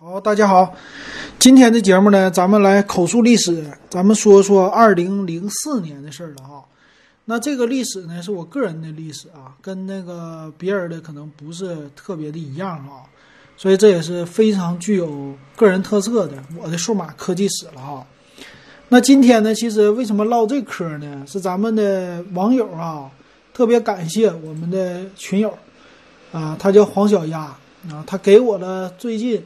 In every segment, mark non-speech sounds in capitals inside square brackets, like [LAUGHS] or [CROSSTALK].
好，大家好，今天的节目呢，咱们来口述历史，咱们说说二零零四年的事儿了哈。那这个历史呢，是我个人的历史啊，跟那个别人的可能不是特别的一样哈，所以这也是非常具有个人特色的我的数码科技史了哈。那今天呢，其实为什么唠这嗑呢？是咱们的网友啊，特别感谢我们的群友啊，他叫黄小丫啊，他给我了最近。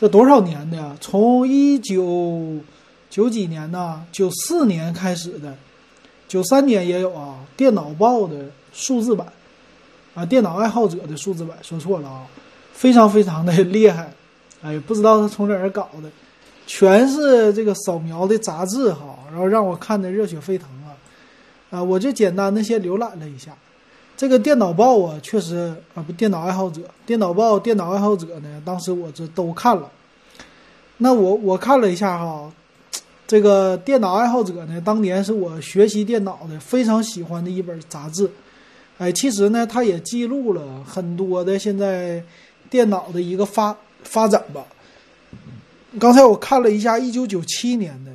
这多少年的？从一九九几年呢？九四年开始的，九三年也有啊。电脑报的数字版啊，电脑爱好者的数字版，说错了啊，非常非常的厉害。[LAUGHS] 哎，不知道他从哪儿搞的，全是这个扫描的杂志哈，然后让我看的热血沸腾啊！啊，我就简单的先浏览了一下。这个电脑报啊，确实啊，不，电脑爱好者，电脑报，电脑爱好者呢，当时我这都看了。那我我看了一下哈，这个电脑爱好者呢，当年是我学习电脑的非常喜欢的一本杂志。哎，其实呢，它也记录了很多的现在电脑的一个发发展吧。刚才我看了一下，一九九七年的，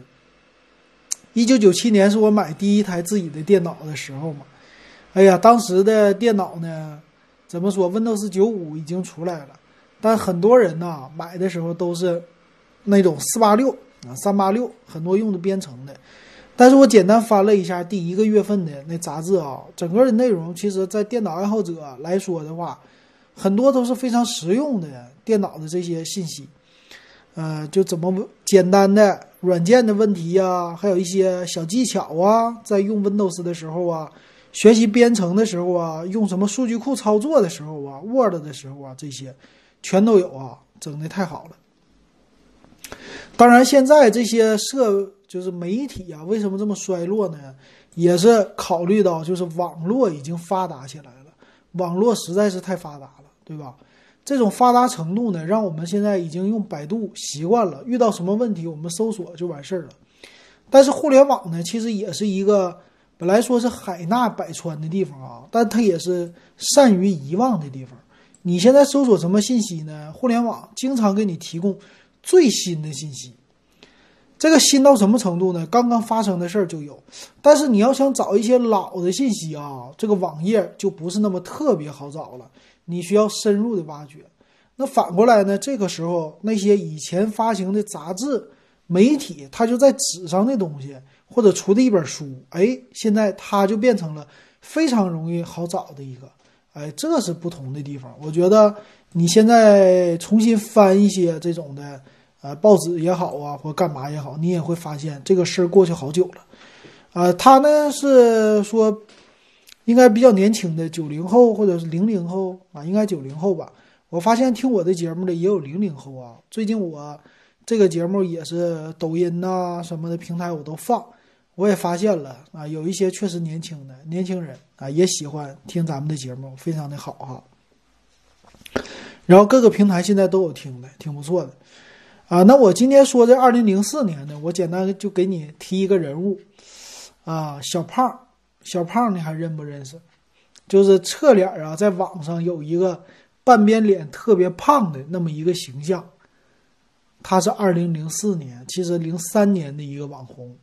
一九九七年是我买第一台自己的电脑的时候嘛。哎呀，当时的电脑呢，怎么说？Windows 九五已经出来了，但很多人呐买的时候都是那种四八六啊、三八六，很多用的编程的。但是我简单翻了一下第一个月份的那杂志啊，整个的内容，其实在电脑爱好者来说的话，很多都是非常实用的电脑的这些信息。呃，就怎么简单的软件的问题呀，还有一些小技巧啊，在用 Windows 的时候啊。学习编程的时候啊，用什么数据库操作的时候啊，Word 的时候啊，这些全都有啊，整的太好了。当然，现在这些社就是媒体啊，为什么这么衰落呢？也是考虑到就是网络已经发达起来了，网络实在是太发达了，对吧？这种发达程度呢，让我们现在已经用百度习惯了，遇到什么问题我们搜索就完事儿了。但是互联网呢，其实也是一个。本来说是海纳百川的地方啊，但它也是善于遗忘的地方。你现在搜索什么信息呢？互联网经常给你提供最新的信息，这个新到什么程度呢？刚刚发生的事儿就有，但是你要想找一些老的信息啊，这个网页就不是那么特别好找了，你需要深入的挖掘。那反过来呢？这个时候那些以前发行的杂志、媒体，它就在纸上的东西。或者出的一本书，哎，现在它就变成了非常容易好找的一个，哎，这是不同的地方。我觉得你现在重新翻一些这种的，呃，报纸也好啊，或干嘛也好，你也会发现这个事儿过去好久了。啊，他呢是说应该比较年轻的九零后或者是零零后啊，应该九零后吧。我发现听我的节目的也有零零后啊。最近我这个节目也是抖音呐什么的平台我都放。我也发现了啊，有一些确实年轻的年轻人啊，也喜欢听咱们的节目，非常的好哈。然后各个平台现在都有听的，挺不错的啊。那我今天说这二零零四年呢，我简单就给你提一个人物啊，小胖，小胖你还认不认识？就是侧脸啊，在网上有一个半边脸特别胖的那么一个形象，他是二零零四年，其实零三年的一个网红。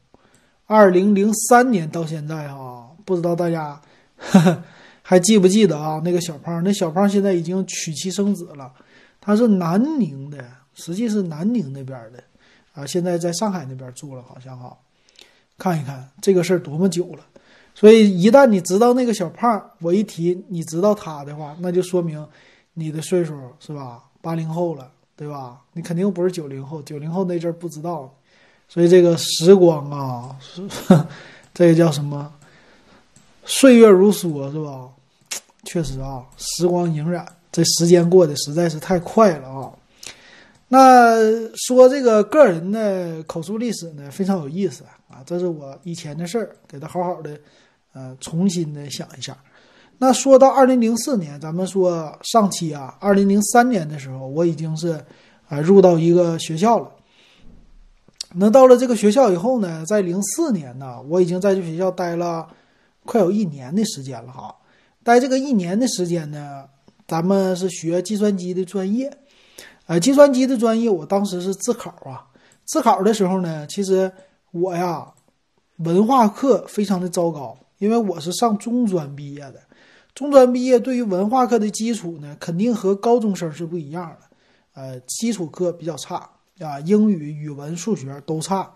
二零零三年到现在啊，不知道大家 [LAUGHS] 还记不记得啊？那个小胖，那小胖现在已经娶妻生子了。他是南宁的，实际是南宁那边的啊，现在在上海那边住了，好像哈。看一看这个事儿多么久了，所以一旦你知道那个小胖，我一提你知道他的话，那就说明你的岁数是吧？八零后了，对吧？你肯定不是九零后，九零后那阵儿不知道。所以这个时光啊，[LAUGHS] 这个叫什么？岁月如梭，是吧？确实啊，时光荏苒，这时间过得实在是太快了啊。那说这个个人的口述历史呢，非常有意思啊。这是我以前的事儿，给他好好的呃重新的想一下。那说到二零零四年，咱们说上期啊，二零零三年的时候，我已经是啊入到一个学校了。那到了这个学校以后呢，在零四年呢，我已经在这学校待了快有一年的时间了哈。待这个一年的时间呢，咱们是学计算机的专业，呃，计算机的专业我当时是自考啊，自考的时候呢，其实我呀文化课非常的糟糕，因为我是上中专毕业的，中专毕业对于文化课的基础呢，肯定和高中生是不一样的，呃，基础课比较差啊，英语、语文、数学都差。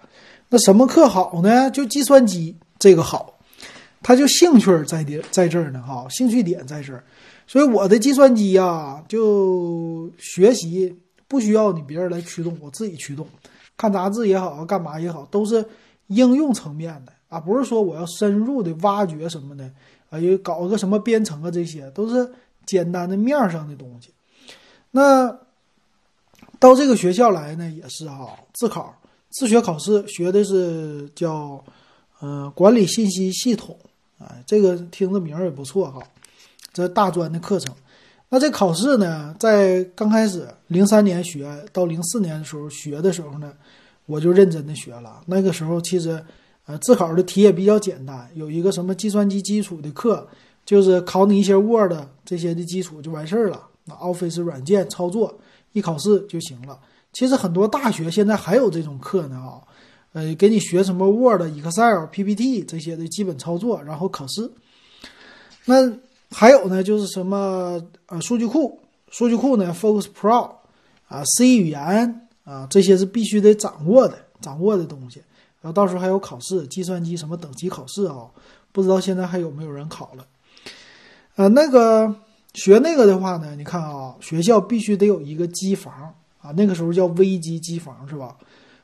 那什么课好呢？就计算机这个好，他就兴趣在点在这儿呢，哈，兴趣点在这儿。所以我的计算机呀，就学习不需要你别人来驱动，我自己驱动，看杂志也好，干嘛也好，都是应用层面的啊，不是说我要深入的挖掘什么的，又搞个什么编程啊，这些都是简单的面上的东西。那到这个学校来呢，也是哈，自考。自学考试学的是叫，呃，管理信息系统，啊，这个听着名儿也不错哈，这大专的课程。那这考试呢，在刚开始零三年学到零四年的时候学的时候呢，我就认真的学了。那个时候其实，呃，自考的题也比较简单，有一个什么计算机基础的课，就是考你一些 Word 这些的基础就完事儿了。那 Office 软件操作一考试就行了。其实很多大学现在还有这种课呢，啊，呃，给你学什么 Word、Excel、PPT 这些的基本操作，然后考试。那还有呢，就是什么呃，数据库，数据库呢，Focus Pro 啊，C 语言啊，这些是必须得掌握的，掌握的东西。然后到时候还有考试，计算机什么等级考试啊，不知道现在还有没有人考了。呃，那个学那个的话呢，你看啊，学校必须得有一个机房。啊，那个时候叫微机机房是吧？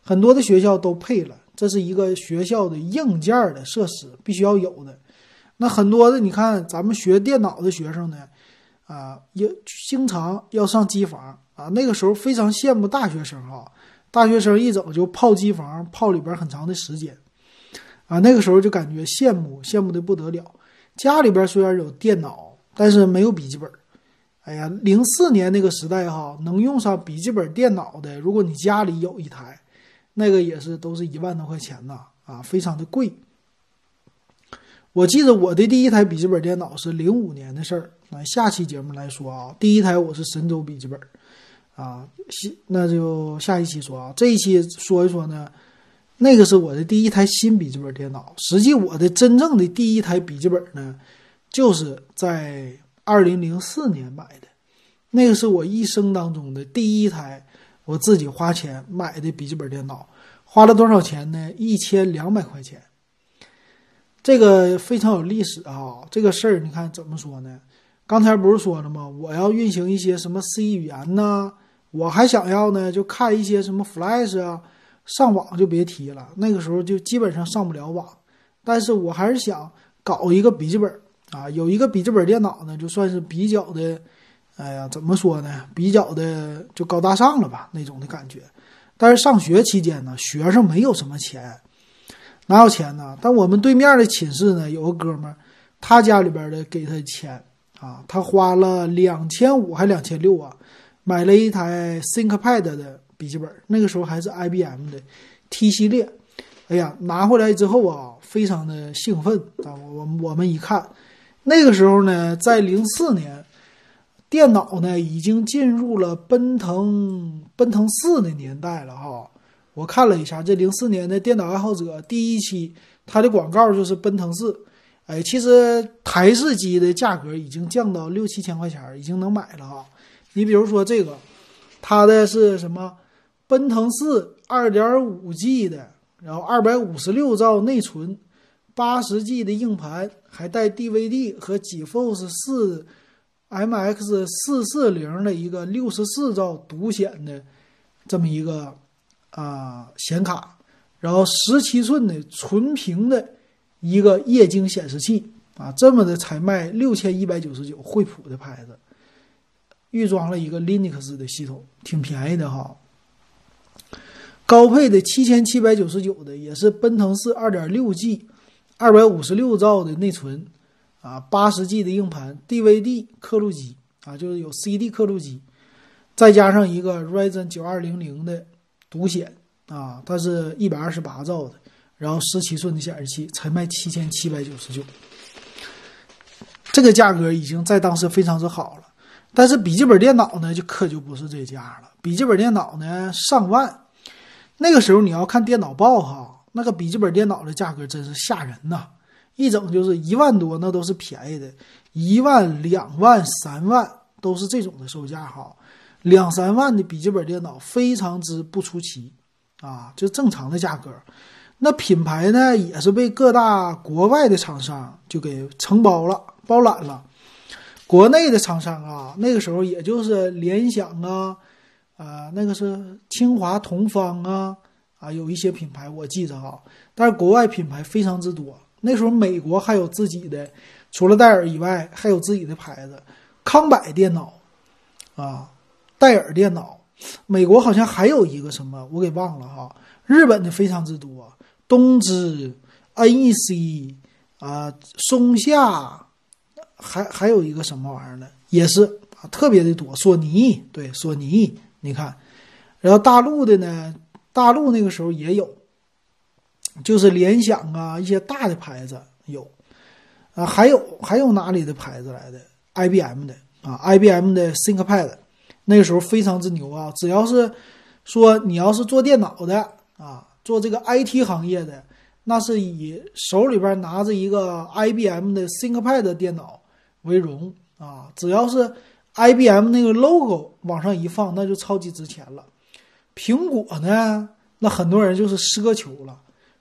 很多的学校都配了，这是一个学校的硬件的设施，必须要有的。那很多的，你看咱们学电脑的学生呢，啊，也经常要上机房啊。那个时候非常羡慕大学生哈，大学生一走就泡机房，泡里边很长的时间啊。那个时候就感觉羡慕，羡慕的不得了。家里边虽然有电脑，但是没有笔记本。哎呀，零四年那个时代哈，能用上笔记本电脑的，如果你家里有一台，那个也是都是一万多块钱呐，啊，非常的贵。我记得我的第一台笔记本电脑是零五年的事儿，那下期节目来说啊，第一台我是神州笔记本，啊，新那就下一期说啊，这一期说一说呢，那个是我的第一台新笔记本电脑，实际我的真正的第一台笔记本呢，就是在。二零零四年买的，那个是我一生当中的第一台我自己花钱买的笔记本电脑，花了多少钱呢？一千两百块钱。这个非常有历史啊！这个事儿你看怎么说呢？刚才不是说了吗？我要运行一些什么 C 语言呢？我还想要呢，就看一些什么 Flash 啊，上网就别提了。那个时候就基本上上不了网，但是我还是想搞一个笔记本。啊，有一个笔记本电脑呢，就算是比较的，哎呀，怎么说呢？比较的就高大上了吧，那种的感觉。但是上学期间呢，学生没有什么钱，哪有钱呢？但我们对面的寝室呢，有个哥们儿，他家里边的给他钱啊，他花了两千五还两千六啊，买了一台 ThinkPad 的笔记本，那个时候还是 IBM 的 T 系列。哎呀，拿回来之后啊，非常的兴奋啊，我我们一看。那个时候呢，在零四年，电脑呢已经进入了奔腾奔腾四的年代了哈。我看了一下，这零四年的电脑爱好者第一期，它的广告就是奔腾四。哎，其实台式机的价格已经降到六七千块钱，已经能买了哈。你比如说这个，它的是什么？奔腾四二点五 G 的，然后二百五十六兆内存。八十 G 的硬盘，还带 DVD 和 GeForce 四 MX 四四零的一个六十四兆独显的这么一个啊显卡，然后十七寸的纯平的一个液晶显示器啊，这么的才卖六千一百九十九，惠普的牌子，预装了一个 Linux 的系统，挺便宜的哈。高配的七千七百九十九的也是奔腾四二点六 G。二百五十六兆的内存，啊，八十 G 的硬盘，DVD 刻录机啊，就是有 CD 刻录机，再加上一个 Ryzen 九二零零的独显啊，它是一百二十八兆的，然后十七寸的显示器才卖七千七百九十九，这个价格已经在当时非常之好了。但是笔记本电脑呢，就可就不是这家了。笔记本电脑呢，上万。那个时候你要看电脑报哈，那个笔记本电脑的价格真是吓人呐，一整就是一万多，那都是便宜的，一万、两万、三万都是这种的售价哈。两三万的笔记本电脑非常之不出奇啊，就正常的价格。那品牌呢，也是被各大国外的厂商就给承包了、包揽了。国内的厂商啊，那个时候也就是联想啊，啊，那个是清华同方啊，啊，有一些品牌我记着哈。但是国外品牌非常之多。那时候美国还有自己的，除了戴尔以外，还有自己的牌子，康柏电脑啊，戴尔电脑。美国好像还有一个什么，我给忘了哈。日本的非常之多。东芝、NEC 啊，松下，还还有一个什么玩意儿呢？也是啊，特别的多。索尼，对，索尼，你看，然后大陆的呢，大陆那个时候也有，就是联想啊，一些大的牌子有，啊，还有还有哪里的牌子来的？IBM 的啊，IBM 的 ThinkPad，那个时候非常之牛啊。只要是说你要是做电脑的啊。做这个 IT 行业的，那是以手里边拿着一个 IBM 的 ThinkPad 电脑为荣啊！只要是 IBM 那个 logo 往上一放，那就超级值钱了。苹果呢，那很多人就是奢求了。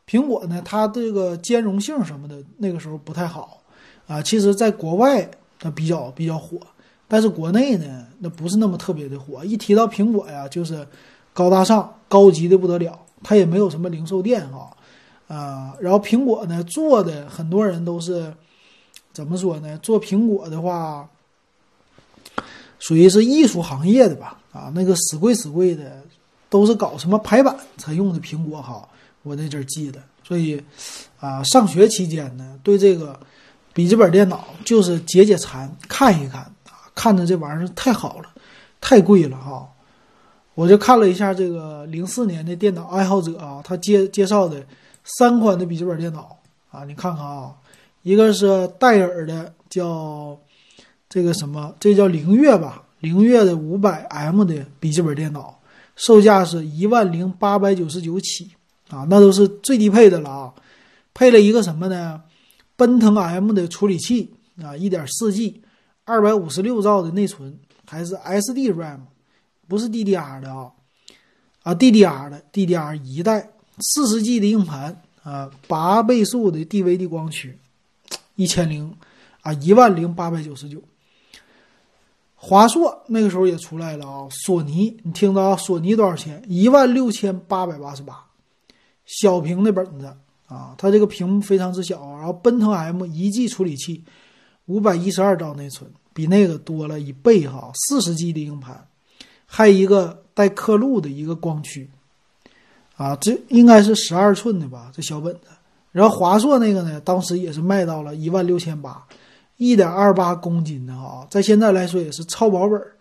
苹果呢，它这个兼容性什么的，那个时候不太好啊。其实，在国外它比较比较火，但是国内呢，那不是那么特别的火。一提到苹果呀，就是高大上、高级的不得了。它也没有什么零售店哈，啊，然后苹果呢做的很多人都是怎么说呢？做苹果的话，属于是艺术行业的吧？啊，那个死贵死贵的，都是搞什么排版才用的苹果哈。我那阵儿记得，所以啊，上学期间呢，对这个笔记本电脑就是解解馋，看一看啊，看着这玩意儿太好了，太贵了哈。我就看了一下这个零四年的电脑爱好者啊，他介介绍的三款的笔记本电脑啊，你看看啊，一个是戴尔的，叫这个什么，这叫灵越吧，灵越的五百 M 的笔记本电脑，售价是一万零八百九十九起啊，那都是最低配的了啊，配了一个什么呢？奔腾 M 的处理器啊，一点四 G，二百五十六兆的内存，还是 SD RAM。不是 DDR 的啊，啊 DDR 的 DDR 一代四十 G 的硬盘啊，八倍速的 DVD 光驱，一千零啊一万零八百九十九。华硕那个时候也出来了啊，索尼你听到啊？索尼多少钱？一万六千八百八十八，小屏的本子啊，它这个屏幕非常之小，然后奔腾 M 一 G 处理器，五百一十二兆内存，比那个多了一倍哈，四十 G 的硬盘。还有一个带刻录的一个光驱，啊，这应该是十二寸的吧？这小本子。然后华硕那个呢，当时也是卖到了一万六千八，一点二八公斤的哈，在现在来说也是超薄本儿。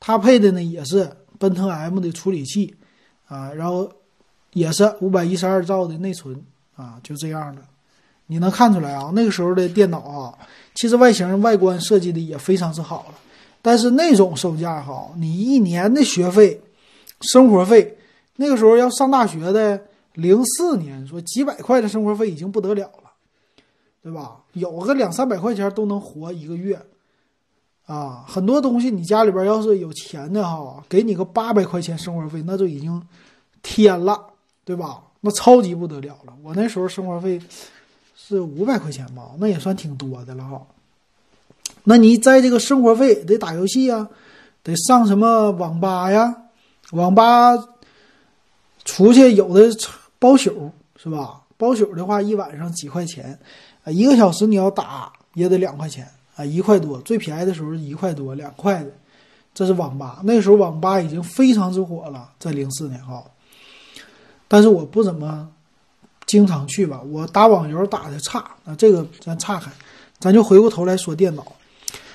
它配的呢也是奔腾 M 的处理器，啊，然后也是五百一十二兆的内存，啊，就这样的。你能看出来啊？那个时候的电脑啊，其实外形外观设计的也非常之好了。但是那种售价哈，你一年的学费、生活费，那个时候要上大学的，零四年说几百块的生活费已经不得了了，对吧？有个两三百块钱都能活一个月，啊，很多东西你家里边要是有钱的哈，给你个八百块钱生活费，那就已经天了，对吧？那超级不得了了。我那时候生活费是五百块钱吧，那也算挺多的了哈。那你在这个生活费得打游戏啊，得上什么网吧呀？网吧出去有的包宿是吧？包宿的话一晚上几块钱，啊，一个小时你要打也得两块钱啊，一块多，最便宜的时候一块多两块的，这是网吧。那时候网吧已经非常之火了，在零四年哈。但是我不怎么经常去吧，我打网游打的差啊，这个咱岔开，咱就回过头来说电脑。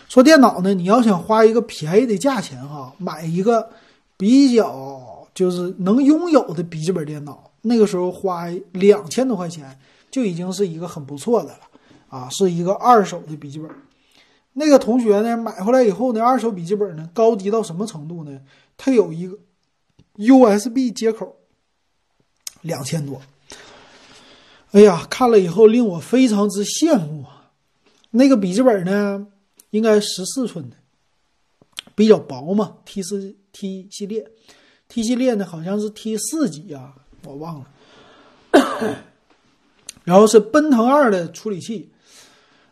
说电脑呢，你要想花一个便宜的价钱哈，买一个比较就是能拥有的笔记本电脑，那个时候花两千多块钱就已经是一个很不错的了啊，是一个二手的笔记本。那个同学呢，买回来以后呢，二手笔记本呢，高级到什么程度呢？它有一个 USB 接口，两千多。哎呀，看了以后令我非常之羡慕啊！那个笔记本呢，应该十四寸的，比较薄嘛，T 四 T 系列，T 系列呢好像是 T 四几呀，我忘了。[COUGHS] 然后是奔腾二的处理器。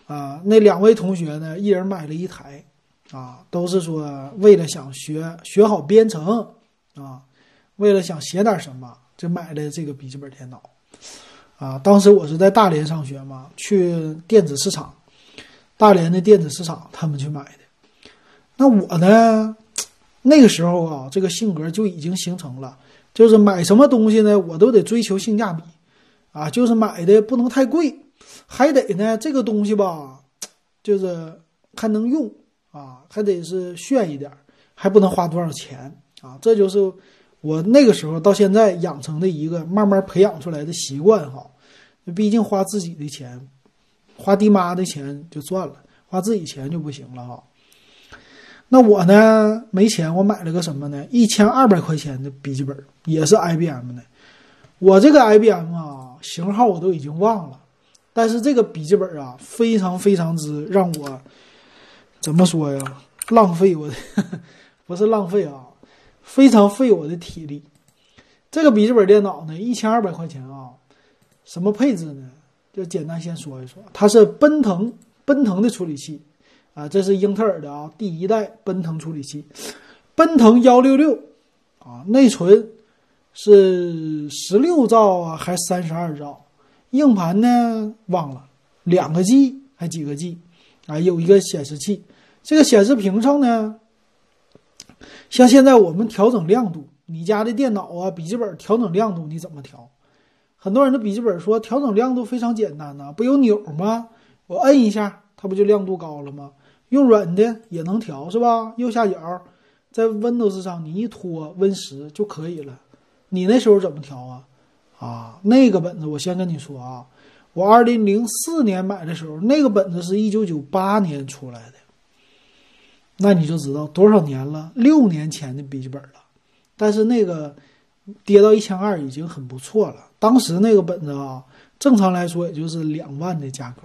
啊，那两位同学呢，一人买了一台，啊，都是说为了想学学好编程，啊，为了想写点什么，就买了这个笔记本电脑，啊，当时我是在大连上学嘛，去电子市场，大连的电子市场他们去买的，那我呢，那个时候啊，这个性格就已经形成了，就是买什么东西呢，我都得追求性价比，啊，就是买的不能太贵。还得呢，这个东西吧，[TSK] 就是还能用啊，还得是炫一点，还不能花多少钱啊。这就是我那个时候到现在养成的一个慢慢培养出来的习惯哈。毕竟花自己的钱，花爹妈的钱就算了，花自己钱就不行了哈。那我呢，没钱，我买了个什么呢？一千二百块钱的笔记本，也是 IBM 的。我这个 IBM 啊，型号我都已经忘了。但是这个笔记本啊，非常非常之让我怎么说呀？浪费我的 [LAUGHS] 不是浪费啊，非常费我的体力。这个笔记本电脑呢，一千二百块钱啊，什么配置呢？就简单先说一说，它是奔腾奔腾的处理器啊，这是英特尔的啊，第一代奔腾处理器，奔腾幺六六啊，内存是十六兆啊，还是三十二兆？硬盘呢？忘了，两个 G 还几个 G？啊，有一个显示器。这个显示屏上呢，像现在我们调整亮度，你家的电脑啊、笔记本调整亮度你怎么调？很多人的笔记本说调整亮度非常简单呐，不有钮吗？我摁一下，它不就亮度高了吗？用软的也能调是吧？右下角在 Windows 上你一拖 Win 十就可以了。你那时候怎么调啊？啊，那个本子我先跟你说啊，我二零零四年买的时候，那个本子是一九九八年出来的，那你就知道多少年了，六年前的笔记本了。但是那个跌到一千二已经很不错了。当时那个本子啊，正常来说也就是两万的价格，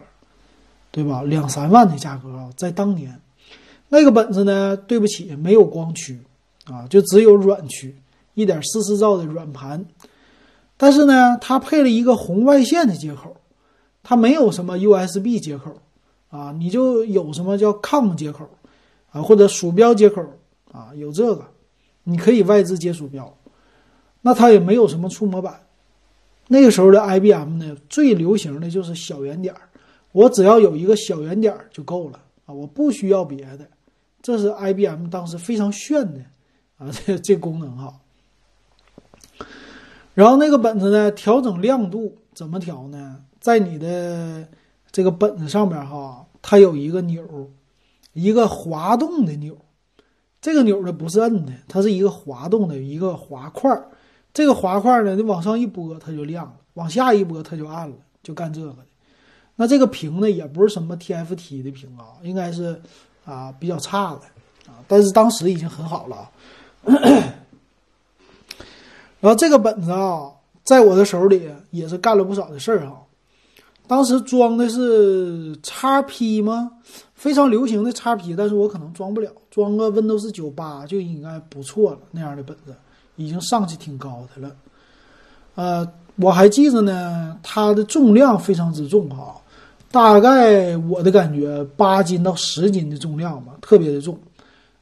对吧？两三万的价格啊，在当年，那个本子呢，对不起，没有光驱啊，就只有软驱，一点四四兆的软盘。但是呢，它配了一个红外线的接口，它没有什么 USB 接口，啊，你就有什么叫 COM 接口，啊，或者鼠标接口，啊，有这个，你可以外置接鼠标。那它也没有什么触摸板。那个时候的 IBM 呢，最流行的就是小圆点儿，我只要有一个小圆点就够了啊，我不需要别的。这是 IBM 当时非常炫的啊，[LAUGHS] 这这功能哈。然后那个本子呢，调整亮度怎么调呢？在你的这个本子上面哈，它有一个钮，一个滑动的钮。这个钮呢不是摁的，它是一个滑动的一个滑块。这个滑块呢，你往上一拨它就亮了，往下一拨它就暗了，就干这个的。那这个屏呢，也不是什么 TFT 的屏啊，应该是啊比较差的啊，但是当时已经很好了。[COUGHS] 然后这个本子啊，在我的手里也是干了不少的事儿哈。当时装的是 x P 吗？非常流行的 x P，但是我可能装不了，装个 Windows 九八就应该不错了。那样的本子已经上去挺高的了。呃，我还记着呢，它的重量非常之重哈，大概我的感觉八斤到十斤的重量吧，特别的重。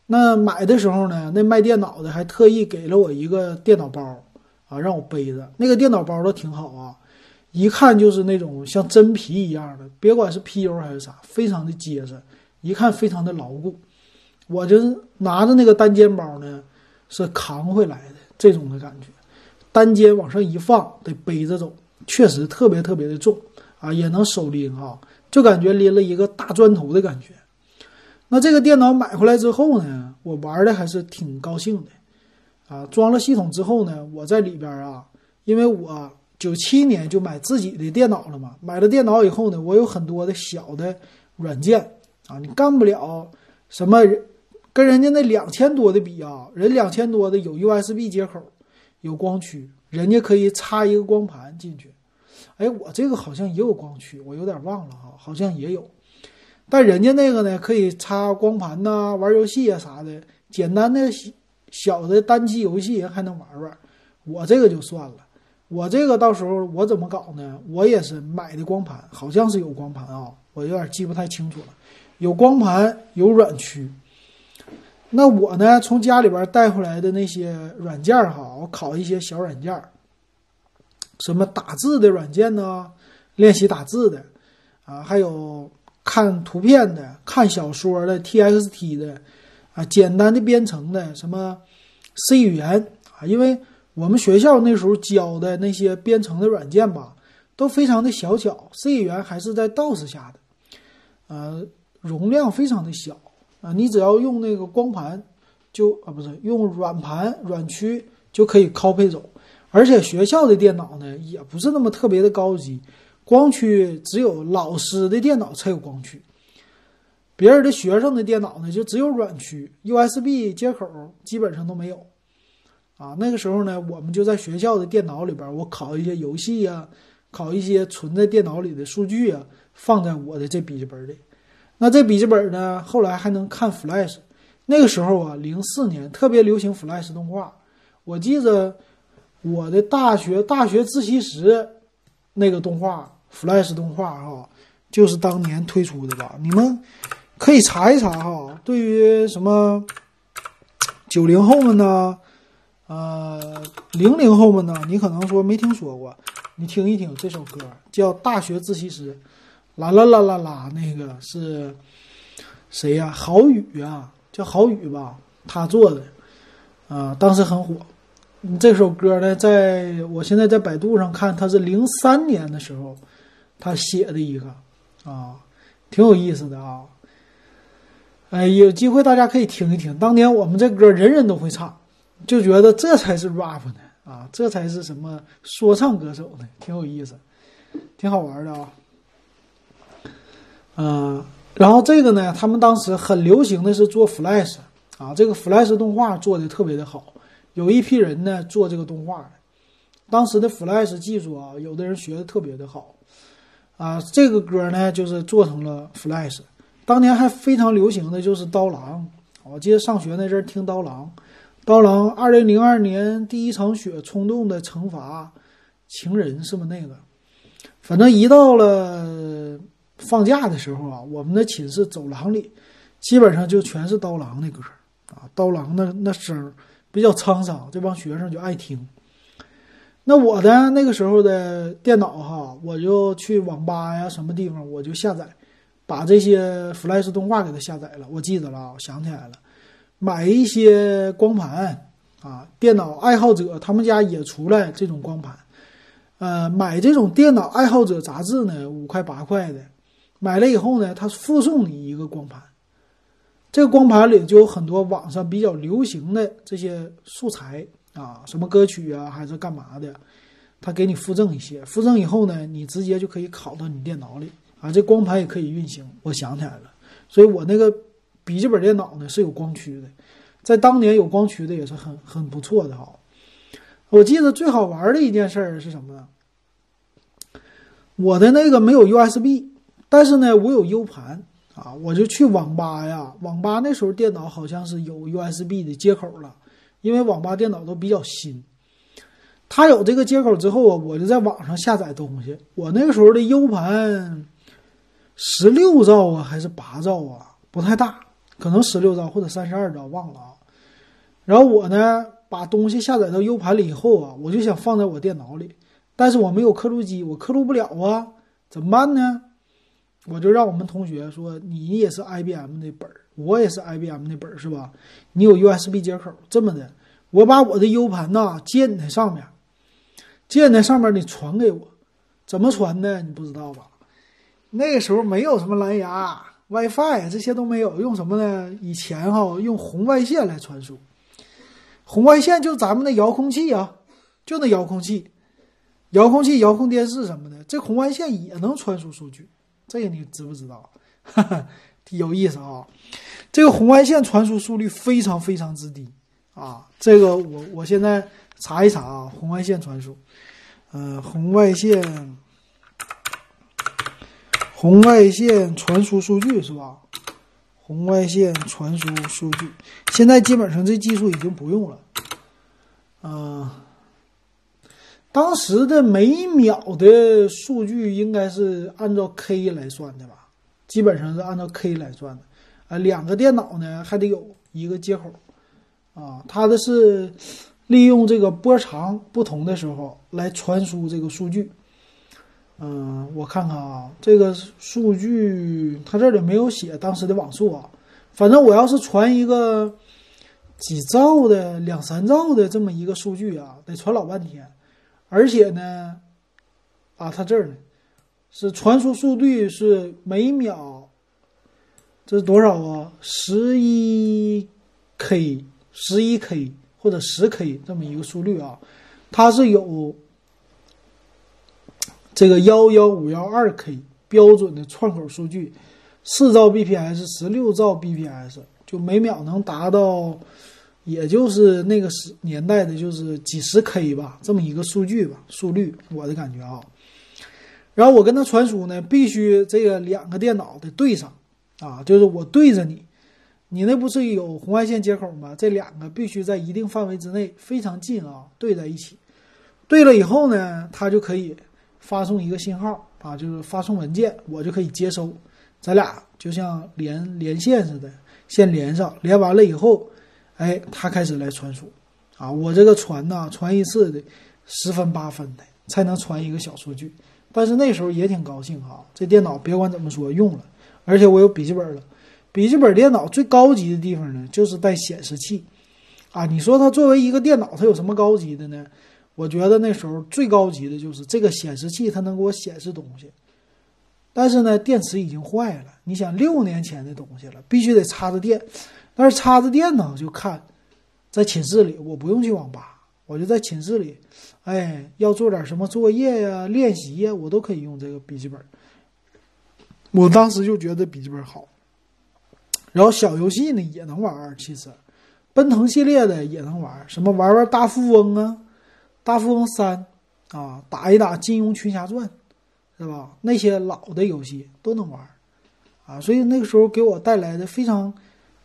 那买的时候呢，那卖电脑的还特意给了我一个电脑包。啊，让我背着那个电脑包都挺好啊，一看就是那种像真皮一样的，别管是 PU 还是啥，非常的结实，一看非常的牢固。我就是拿着那个单肩包呢，是扛回来的这种的感觉，单肩往上一放得背着走，确实特别特别的重啊，也能手拎啊，就感觉拎了一个大砖头的感觉。那这个电脑买回来之后呢，我玩的还是挺高兴的。啊，装了系统之后呢，我在里边啊，因为我九七年就买自己的电脑了嘛，买了电脑以后呢，我有很多的小的软件啊，你干不了什么跟人家那两千多的比啊，人两千多的有 USB 接口，有光驱，人家可以插一个光盘进去。哎，我这个好像也有光驱，我有点忘了哈，好像也有。但人家那个呢，可以插光盘呐，玩游戏啊啥的，简单的小的单机游戏还能玩玩。我这个就算了，我这个到时候我怎么搞呢？我也是买的光盘，好像是有光盘啊，我有点记不太清楚了。有光盘，有软驱。那我呢，从家里边带回来的那些软件哈，我拷一些小软件，什么打字的软件呢？练习打字的。啊，还有。看图片的、看小说的、TXT 的，啊，简单的编程的，什么 C 语言。啊，因为我们学校那时候教的那些编程的软件吧，都非常的小巧，C 语言还是在 DOS 下的，呃，容量非常的小。啊，你只要用那个光盘，就啊不是用软盘软驱就可以 copy 走，而且学校的电脑呢，也不是那么特别的高级。光驱只有老师的电脑才有光驱，别人的学生的电脑呢就只有软驱，USB 接口基本上都没有。啊，那个时候呢，我们就在学校的电脑里边，我拷一些游戏呀，拷一些存在电脑里的数据啊，放在我的这笔记本里。那这笔记本呢，后来还能看 Flash。那个时候啊，零四年特别流行 Flash 动画，我记得我的大学大学自习室那个动画。Flash 动画哈，就是当年推出的吧？你们可以查一查哈。对于什么九零后们呢？呃，零零后们呢？你可能说没听说过，你听一听这首歌，叫《大学自习室》，啦啦啦啦啦，那个是谁呀？郝宇啊，叫郝宇吧，他做的，啊，当时很火。这首歌呢，在我现在在百度上看，它是零三年的时候。他写的一个啊，挺有意思的啊。哎，有机会大家可以听一听。当年我们这歌人人都会唱，就觉得这才是 rap 呢啊，这才是什么说唱歌手呢，挺有意思，挺好玩的啊。嗯，然后这个呢，他们当时很流行的是做 Flash 啊，这个 Flash 动画做的特别的好，有一批人呢做这个动画的。当时的 Flash 技术啊，有的人学的特别的好。啊，这个歌呢，就是做成了 Flash。当年还非常流行的就是刀郎，我记得上学那阵儿听刀郎。刀郎二零零二年第一场雪，冲动的惩罚，情人是不那个？反正一到了放假的时候啊，我们的寝室走廊里基本上就全是刀郎的歌啊，刀郎那那声比较沧桑，这帮学生就爱听。那我的那个时候的电脑哈，我就去网吧呀，什么地方我就下载，把这些 Flash 动画给它下载了。我记得了，我想起来了，买一些光盘啊，电脑爱好者他们家也出来这种光盘，呃，买这种电脑爱好者杂志呢，五块八块的，买了以后呢，他附送你一个光盘，这个光盘里就有很多网上比较流行的这些素材。啊，什么歌曲啊，还是干嘛的？他给你附赠一些，附赠以后呢，你直接就可以拷到你电脑里啊。这光盘也可以运行。我想起来了，所以我那个笔记本电脑呢是有光驱的，在当年有光驱的也是很很不错的哈。我记得最好玩的一件事是什么呢？我的那个没有 USB，但是呢，我有 U 盘啊，我就去网吧呀。网吧那时候电脑好像是有 USB 的接口了。因为网吧电脑都比较新，它有这个接口之后啊，我就在网上下载东西。我那个时候的 U 盘十六兆啊，还是八兆啊，不太大，可能十六兆或者三十二兆，忘了啊。然后我呢，把东西下载到 U 盘里以后啊，我就想放在我电脑里，但是我没有刻录机，我刻录不了啊，怎么办呢？我就让我们同学说，你也是 IBM 的本儿。我也是 IBM 的本儿是吧？你有 USB 接口，这么的，我把我的 U 盘呐建在上面，建在上面你传给我，怎么传呢？你不知道吧？那个时候没有什么蓝牙、WiFi 这些都没有，用什么呢？以前哈用红外线来传输，红外线就咱们的遥控器啊，就那遥控器、遥控器、遥控电视什么的，这红外线也能传输数据，这个你知不知道？哈哈。有意思啊。这个红外线传输速率非常非常之低啊！这个我我现在查一查啊，红外线传输，呃，红外线红外线传输数据是吧？红外线传输数据，现在基本上这技术已经不用了，嗯，当时的每秒的数据应该是按照 K 来算的吧？基本上是按照 K 来算的。啊，两个电脑呢还得有一个接口，啊，它的是利用这个波长不同的时候来传输这个数据。嗯，我看看啊，这个数据它这里没有写当时的网速啊，反正我要是传一个几兆的、两三兆的这么一个数据啊，得传老半天，而且呢，啊，它这儿呢是传输速率是每秒。这是多少啊？十一 K、十一 K 或者十 K 这么一个速率啊，它是有这个幺幺五幺二 K 标准的串口数据，四兆 bps、十六兆 bps，就每秒能达到，也就是那个时年代的就是几十 K 吧，这么一个数据吧，速率我的感觉啊。然后我跟他传输呢，必须这个两个电脑得对上。啊，就是我对着你，你那不是有红外线接口吗？这两个必须在一定范围之内，非常近啊，对在一起。对了以后呢，它就可以发送一个信号啊，就是发送文件，我就可以接收。咱俩就像连连线似的，先连上，连完了以后，哎，它开始来传输。啊，我这个传呢，传一次的十分八分的才能传一个小数据。但是那时候也挺高兴哈，这电脑别管怎么说用了。而且我有笔记本了，笔记本电脑最高级的地方呢，就是带显示器，啊，你说它作为一个电脑，它有什么高级的呢？我觉得那时候最高级的就是这个显示器，它能给我显示东西。但是呢，电池已经坏了。你想六年前的东西了，必须得插着电。但是插着电呢，就看在寝室里，我不用去网吧，我就在寝室里，哎，要做点什么作业呀、练习呀，我都可以用这个笔记本。我当时就觉得笔记本好，然后小游戏呢也能玩，其实，奔腾系列的也能玩，什么玩玩大富翁啊，大富翁三啊，打一打金庸群侠传，是吧？那些老的游戏都能玩，啊，所以那个时候给我带来的非常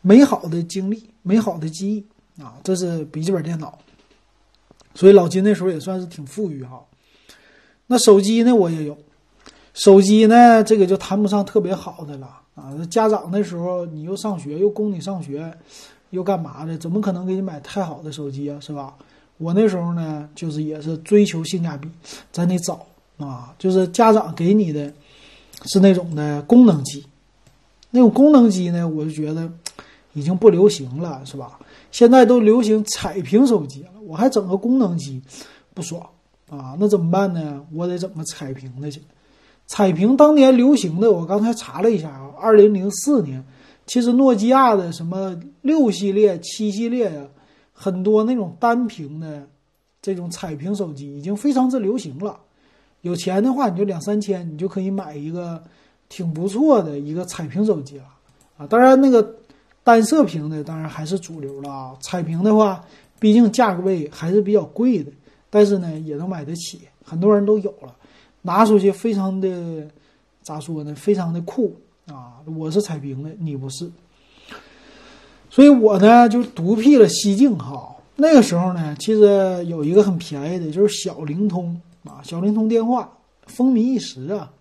美好的经历、美好的记忆啊，这是笔记本电脑，所以老金那时候也算是挺富裕哈。那手机呢，我也有。手机呢，这个就谈不上特别好的了啊！家长那时候你又上学，又供你上学，又干嘛的？怎么可能给你买太好的手机啊？是吧？我那时候呢，就是也是追求性价比，咱得找啊。就是家长给你的，是那种的功能机，那种功能机呢，我就觉得已经不流行了，是吧？现在都流行彩屏手机了，我还整个功能机，不爽啊！那怎么办呢？我得整个彩屏的去。彩屏当年流行的，我刚才查了一下啊，二零零四年，其实诺基亚的什么六系列、七系列呀，很多那种单屏的这种彩屏手机已经非常之流行了。有钱的话，你就两三千，你就可以买一个挺不错的一个彩屏手机了啊。当然，那个单色屏的当然还是主流了啊。彩屏的话，毕竟价位还是比较贵的，但是呢，也能买得起，很多人都有了。拿出去非常的咋说呢？非常的酷啊！我是彩屏的，你不是，所以我呢就独辟了蹊径哈。那个时候呢，其实有一个很便宜的，就是小灵通啊，小灵通电话风靡一时啊。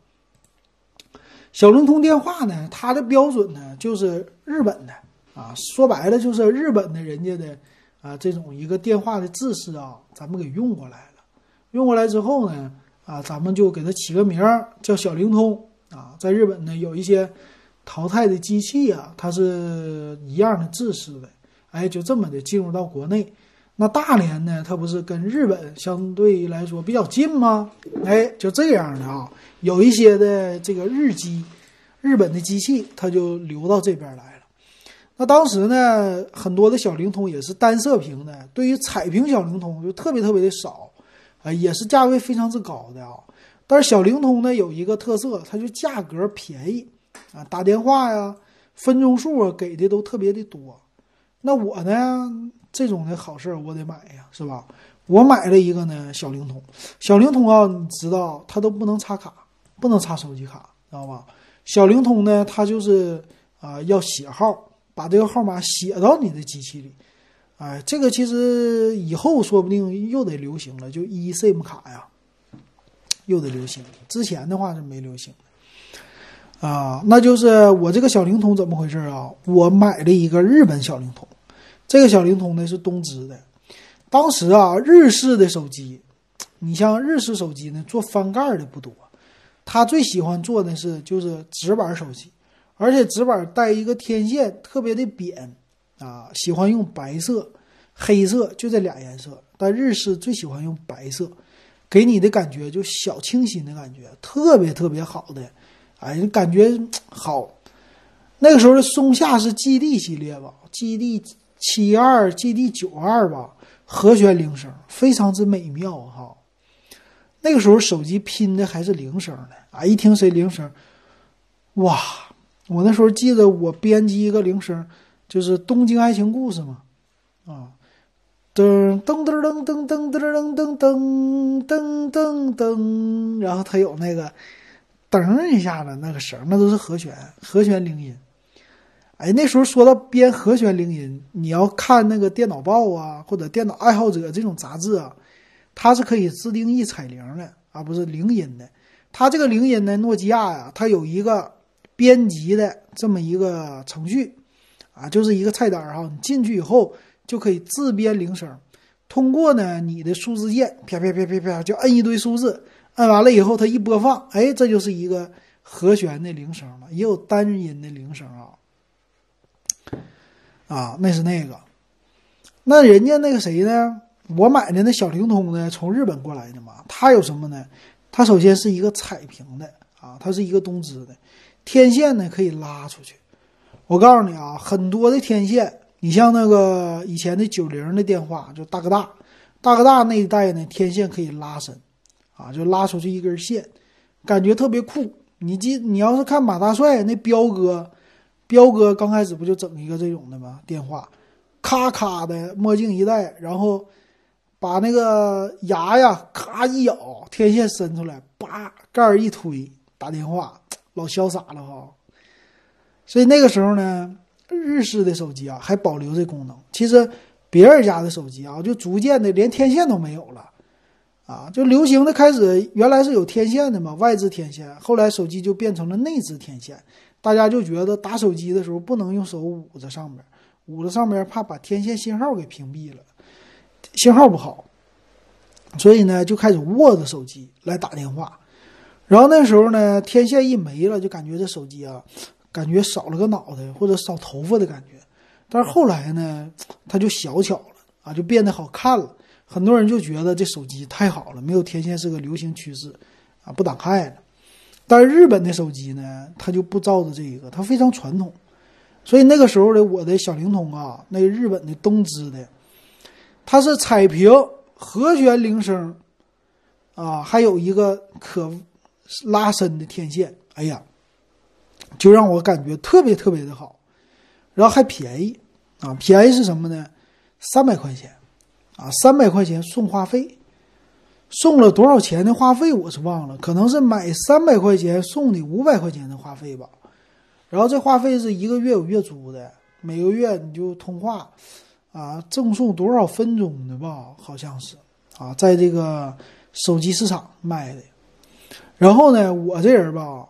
小灵通电话呢，它的标准呢就是日本的啊，说白了就是日本的人家的啊这种一个电话的制式啊，咱们给用过来了。用过来之后呢。啊，咱们就给它起个名儿叫小灵通啊。在日本呢，有一些淘汰的机器啊，它是一样的制式的，哎，就这么的进入到国内。那大连呢，它不是跟日本相对来说比较近吗？哎，就这样的啊，有一些的这个日机，日本的机器，它就流到这边来。那当时呢，很多的小灵通也是单色屏的，对于彩屏小灵通就特别特别的少。啊，也是价位非常之高的啊，但是小灵通呢有一个特色，它就价格便宜啊，打电话呀，分钟数啊给的都特别的多。那我呢，这种的好事儿我得买呀，是吧？我买了一个呢小灵通，小灵通啊，你知道它都不能插卡，不能插手机卡，知道吧？小灵通呢，它就是啊要写号，把这个号码写到你的机器里。哎，这个其实以后说不定又得流行了，就 eSIM 卡呀，又得流行。之前的话是没流行的啊。那就是我这个小灵通怎么回事啊？我买了一个日本小灵通，这个小灵通呢是东芝的。当时啊，日式的手机，你像日式手机呢，做翻盖的不多，他最喜欢做的是就是直板手机，而且直板带一个天线，特别的扁。啊，喜欢用白色、黑色，就这俩颜色。但日式最喜欢用白色，给你的感觉就小清新的感觉，特别特别好的，哎，感觉好。那个时候的松下是 GD 系列吧，GD 七二、GD 九二吧，和弦铃声非常之美妙哈。那个时候手机拼的还是铃声呢，啊，一听谁铃声，哇！我那时候记得我编辑一个铃声。就是《东京爱情故事》嘛，啊，噔噔噔噔噔噔噔噔噔噔噔噔，然后它有那个噔一下的那个声，那都是和弦，和弦铃音。哎，那时候说到编和弦铃音，你要看那个电脑报啊，或者电脑爱好者这种杂志啊，它是可以自定义彩铃的啊，不是铃音的。它这个铃音呢，诺基亚呀，它有一个编辑的这么一个程序。啊，就是一个菜单哈，你进去以后就可以自编铃声，通过呢你的数字键，啪啪啪啪啪，就摁一堆数字，摁完了以后它一播放，哎，这就是一个和弦的铃声了，也有单音的铃声啊。啊，那是那个，那人家那个谁呢？我买的那小灵通呢，从日本过来的嘛，它有什么呢？它首先是一个彩屏的啊，它是一个东芝的，天线呢可以拉出去。我告诉你啊，很多的天线，你像那个以前的九零的电话，就大哥大，大哥大那一代呢，天线可以拉伸，啊，就拉出去一根线，感觉特别酷。你记，你要是看马大帅那彪哥，彪哥刚开始不就整一个这种的吗？电话，咔咔的墨镜一戴，然后把那个牙呀咔一咬，天线伸出来，叭盖儿一推，打电话，老潇洒了哈。所以那个时候呢，日式的手机啊还保留这功能。其实别人家的手机啊，就逐渐的连天线都没有了，啊，就流行的开始原来是有天线的嘛，外置天线。后来手机就变成了内置天线，大家就觉得打手机的时候不能用手捂着上面，捂着上面怕把天线信号给屏蔽了，信号不好。所以呢，就开始握着手机来打电话。然后那时候呢，天线一没了，就感觉这手机啊。感觉少了个脑袋或者少头发的感觉，但是后来呢，它就小巧了啊，就变得好看了。很多人就觉得这手机太好了，没有天线是个流行趋势啊，不挡害了。但是日本的手机呢，它就不照着这一个，它非常传统。所以那个时候的我的小灵通啊，那个日本的东芝的，它是彩屏、和弦铃声啊，还有一个可拉伸的天线。哎呀！就让我感觉特别特别的好，然后还便宜啊！便宜是什么呢？三百块钱啊，三百块钱送话费，送了多少钱的话费我是忘了，可能是买三百块钱送你五百块钱的话费吧。然后这话费是一个月有月租的，每个月你就通话啊，赠送多少分钟的吧？好像是啊，在这个手机市场卖的。然后呢，我这人吧。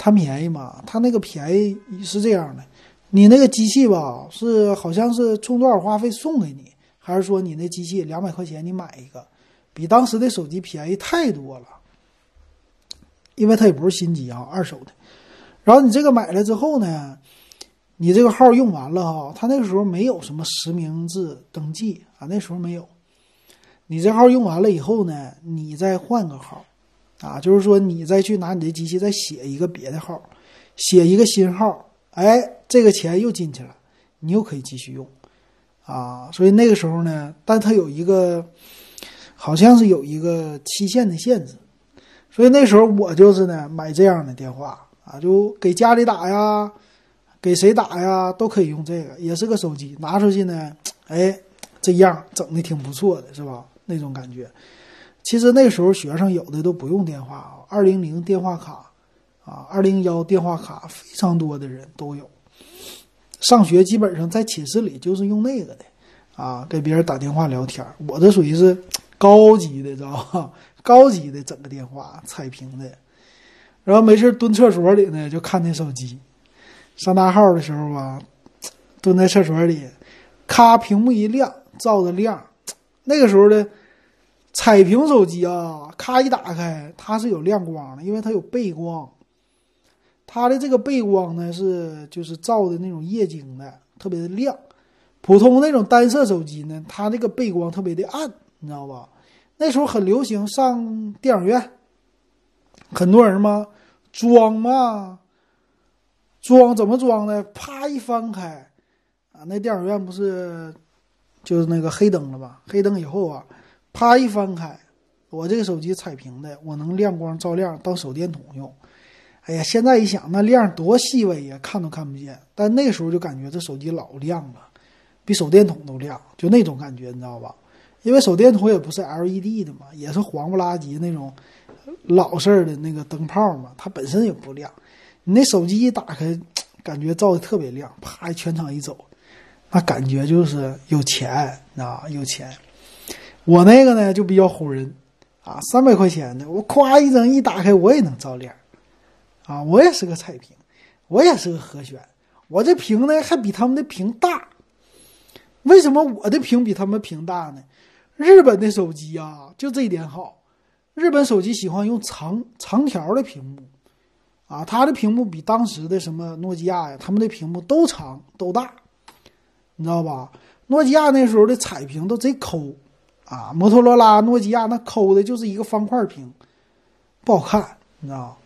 它便宜嘛？他那个便宜是这样的，你那个机器吧，是好像是充多少话费送给你，还是说你那机器两百块钱你买一个，比当时的手机便宜太多了。因为它也不是新机啊，二手的。然后你这个买了之后呢，你这个号用完了哈，他那个时候没有什么实名制登记啊，那时候没有。你这号用完了以后呢，你再换个号。啊，就是说你再去拿你的机器再写一个别的号，写一个新号，哎，这个钱又进去了，你又可以继续用，啊，所以那个时候呢，但它有一个，好像是有一个期限的限制，所以那时候我就是呢买这样的电话啊，就给家里打呀，给谁打呀都可以用这个，也是个手机，拿出去呢，哎，这样整的挺不错的，是吧？那种感觉。其实那时候学生有的都不用电话啊，二零零电话卡啊，二零幺电话卡，非常多的人都有。上学基本上在寝室里就是用那个的啊，给别人打电话聊天。我这属于是高级的，知道吧？高级的整个电话彩屏的，然后没事蹲厕所里呢就看那手机。上大号的时候吧，蹲在厕所里，咔屏幕一亮，照着亮。那个时候的彩屏手机啊，咔一打开，它是有亮光的，因为它有背光。它的这个背光呢是就是照的那种液晶的，特别的亮。普通那种单色手机呢，它那个背光特别的暗，你知道吧？那时候很流行上电影院，很多人嘛装嘛，装怎么装呢？啪一翻开，啊，那电影院不是就是那个黑灯了吧？黑灯以后啊，啪一翻开，我这个手机彩屏的，我能亮光照亮当手电筒用。哎呀，现在一想，那亮多细微呀，看都看不见。但那时候就感觉这手机老亮了，比手电筒都亮，就那种感觉，你知道吧？因为手电筒也不是 LED 的嘛，也是黄不拉几那种老式的那个灯泡嘛，它本身也不亮。你那手机一打开，感觉照的特别亮，啪，全场一走，那感觉就是有钱啊，有钱。我那个呢就比较唬人啊，三百块钱的，我咵一整一打开，我也能照亮。啊，我也是个彩屏，我也是个和弦，我这屏呢还比他们的屏大。为什么我的屏比他们屏大呢？日本的手机啊，就这一点好，日本手机喜欢用长长条的屏幕，啊，它的屏幕比当时的什么诺基亚呀，他们的屏幕都长都大，你知道吧？诺基亚那时候的彩屏都贼抠，啊，摩托罗拉、诺基亚那抠的就是一个方块屏，不好看，你知道。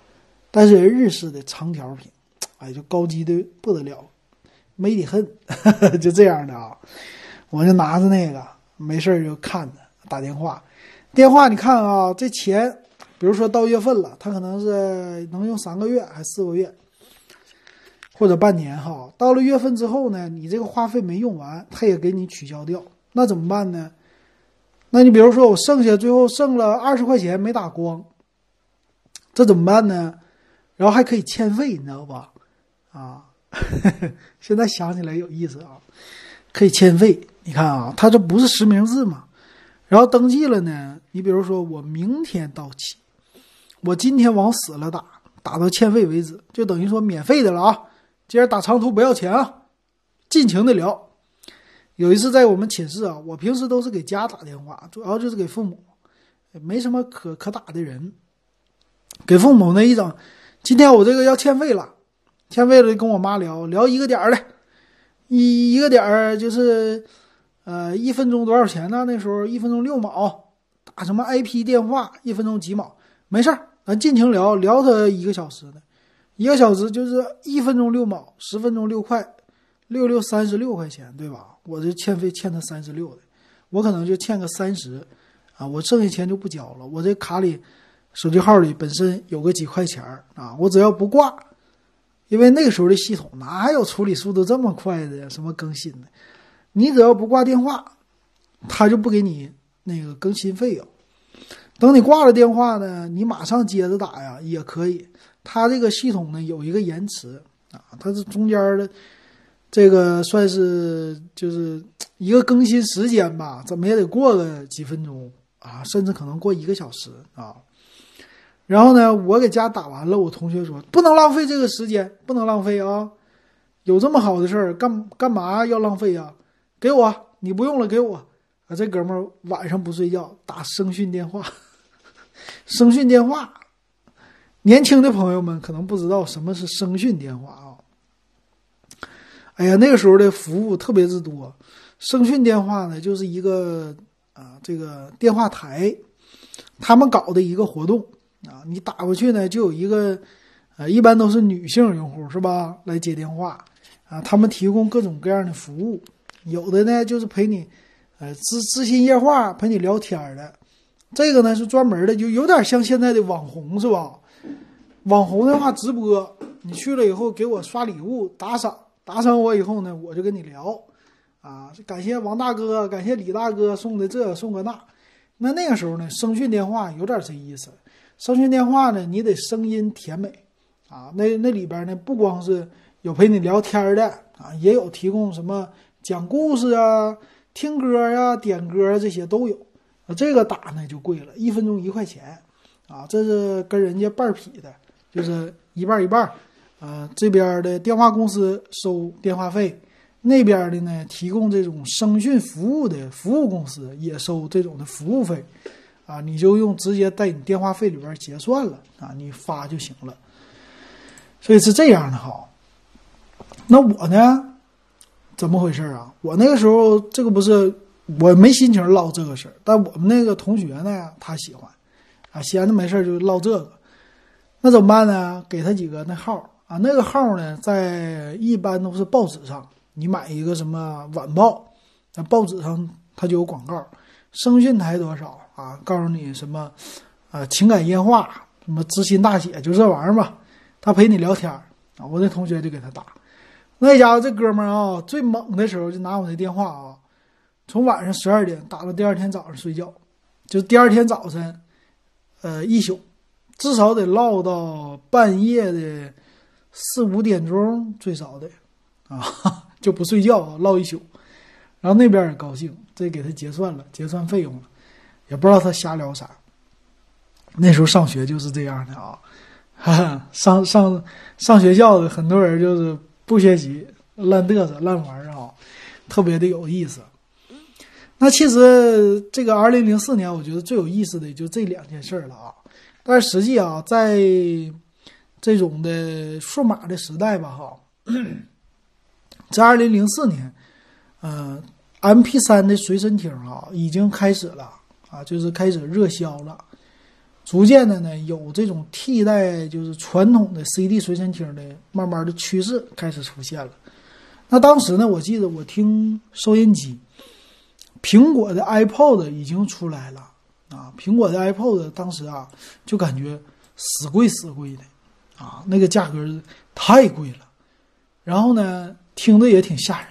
但是日式的长条屏，哎，就高级的不得了，美得很，[LAUGHS] 就这样的啊。我就拿着那个，没事就看着打电话。电话你看啊，这钱，比如说到月份了，它可能是能用三个月还四个月，或者半年哈。到了月份之后呢，你这个话费没用完，他也给你取消掉。那怎么办呢？那你比如说我剩下最后剩了二十块钱没打光，这怎么办呢？然后还可以欠费，你知道吧？啊，[LAUGHS] 现在想起来有意思啊，可以欠费。你看啊，它这不是实名制嘛？然后登记了呢，你比如说我明天到期，我今天往死了打，打到欠费为止，就等于说免费的了啊。今儿打长途不要钱啊，尽情的聊。有一次在我们寝室啊，我平时都是给家打电话，主要就是给父母，没什么可可打的人，给父母那一整。今天我这个要欠费了，欠费了，跟我妈聊聊一个点儿的，一一个点儿就是，呃，一分钟多少钱呢？那时候一分钟六毛，打什么 IP 电话，一分钟几毛，没事儿，咱尽情聊聊他一个小时的，一个小时就是一分钟六毛，十分钟六块，六六三十六块钱，对吧？我这欠费欠他三十六的，我可能就欠个三十，啊，我剩下钱就不交了，我这卡里。手机号里本身有个几块钱儿啊，我只要不挂，因为那个时候的系统哪有处理速度这么快的呀？什么更新的，你只要不挂电话，他就不给你那个更新费用。等你挂了电话呢，你马上接着打呀也可以。它这个系统呢有一个延迟啊，它是中间的这个算是就是一个更新时间吧，怎么也得过个几分钟啊，甚至可能过一个小时啊。然后呢，我给家打完了，我同学说不能浪费这个时间，不能浪费啊！有这么好的事儿，干干嘛要浪费呀？给我，你不用了，给我啊！这哥们儿晚上不睡觉，打声讯电话，[LAUGHS] 声讯电话，年轻的朋友们可能不知道什么是声讯电话啊！哎呀，那个时候的服务特别之多，声讯电话呢，就是一个啊，这个电话台，他们搞的一个活动。啊，你打过去呢，就有一个，呃，一般都是女性用户是吧？来接电话，啊，他们提供各种各样的服务，有的呢就是陪你，呃，知知心夜话，陪你聊天的，这个呢是专门的，就有点像现在的网红是吧？网红的话直播，你去了以后给我刷礼物打赏，打赏我以后呢，我就跟你聊，啊，感谢王大哥，感谢李大哥送的这送个那。那那个时候呢，声讯电话有点这意思。声讯电话呢，你得声音甜美，啊，那那里边呢，不光是有陪你聊天的啊，也有提供什么讲故事啊、听歌呀、点歌这些都有。啊，这个打呢就贵了，一分钟一块钱，啊，这是跟人家半匹的，就是一半一半。啊，这边的电话公司收电话费，那边的呢提供这种声讯服务的服务公司也收这种的服务费，啊，你就用直接在你电话费里边结算了啊，你发就行了。所以是这样的哈。那我呢，怎么回事啊？我那个时候这个不是我没心情唠这个事儿，但我们那个同学呢，他喜欢，啊，闲着没事就唠这个，那怎么办呢？给他几个那号。啊，那个号呢，在一般都是报纸上，你买一个什么晚报，在报纸上它就有广告。声讯台多少啊？告诉你什么，啊，情感夜话，什么知心大姐，就这玩意儿吧。他陪你聊天啊，我那同学就给他打。那家伙这哥们儿啊，最猛的时候就拿我的电话啊，从晚上十二点打到第二天早上睡觉，就第二天早晨，呃，一宿，至少得唠到半夜的。四五点钟最少的，啊，[LAUGHS] 就不睡觉唠一宿，然后那边也高兴，这给他结算了，结算费用了，也不知道他瞎聊啥。那时候上学就是这样的啊，[LAUGHS] 哈哈，上上上学校的很多人就是不学习，烂嘚瑟、烂玩啊，特别的有意思。那其实这个二零零四年，我觉得最有意思的就这两件事了啊。但是实际啊，在这种的数码的时代吧，哈，[CLEARS THROAT] 在二零零四年，嗯，M P 三的随身听啊，已经开始了啊，就是开始热销了，逐渐的呢，有这种替代就是传统的 C D 随身听的慢慢的趋势开始出现了。那当时呢，我记得我听收音机，苹果的 iPod 已经出来了啊，苹果的 iPod 当时啊，就感觉死贵死贵的。啊，那个价格太贵了，然后呢，听着也挺吓人。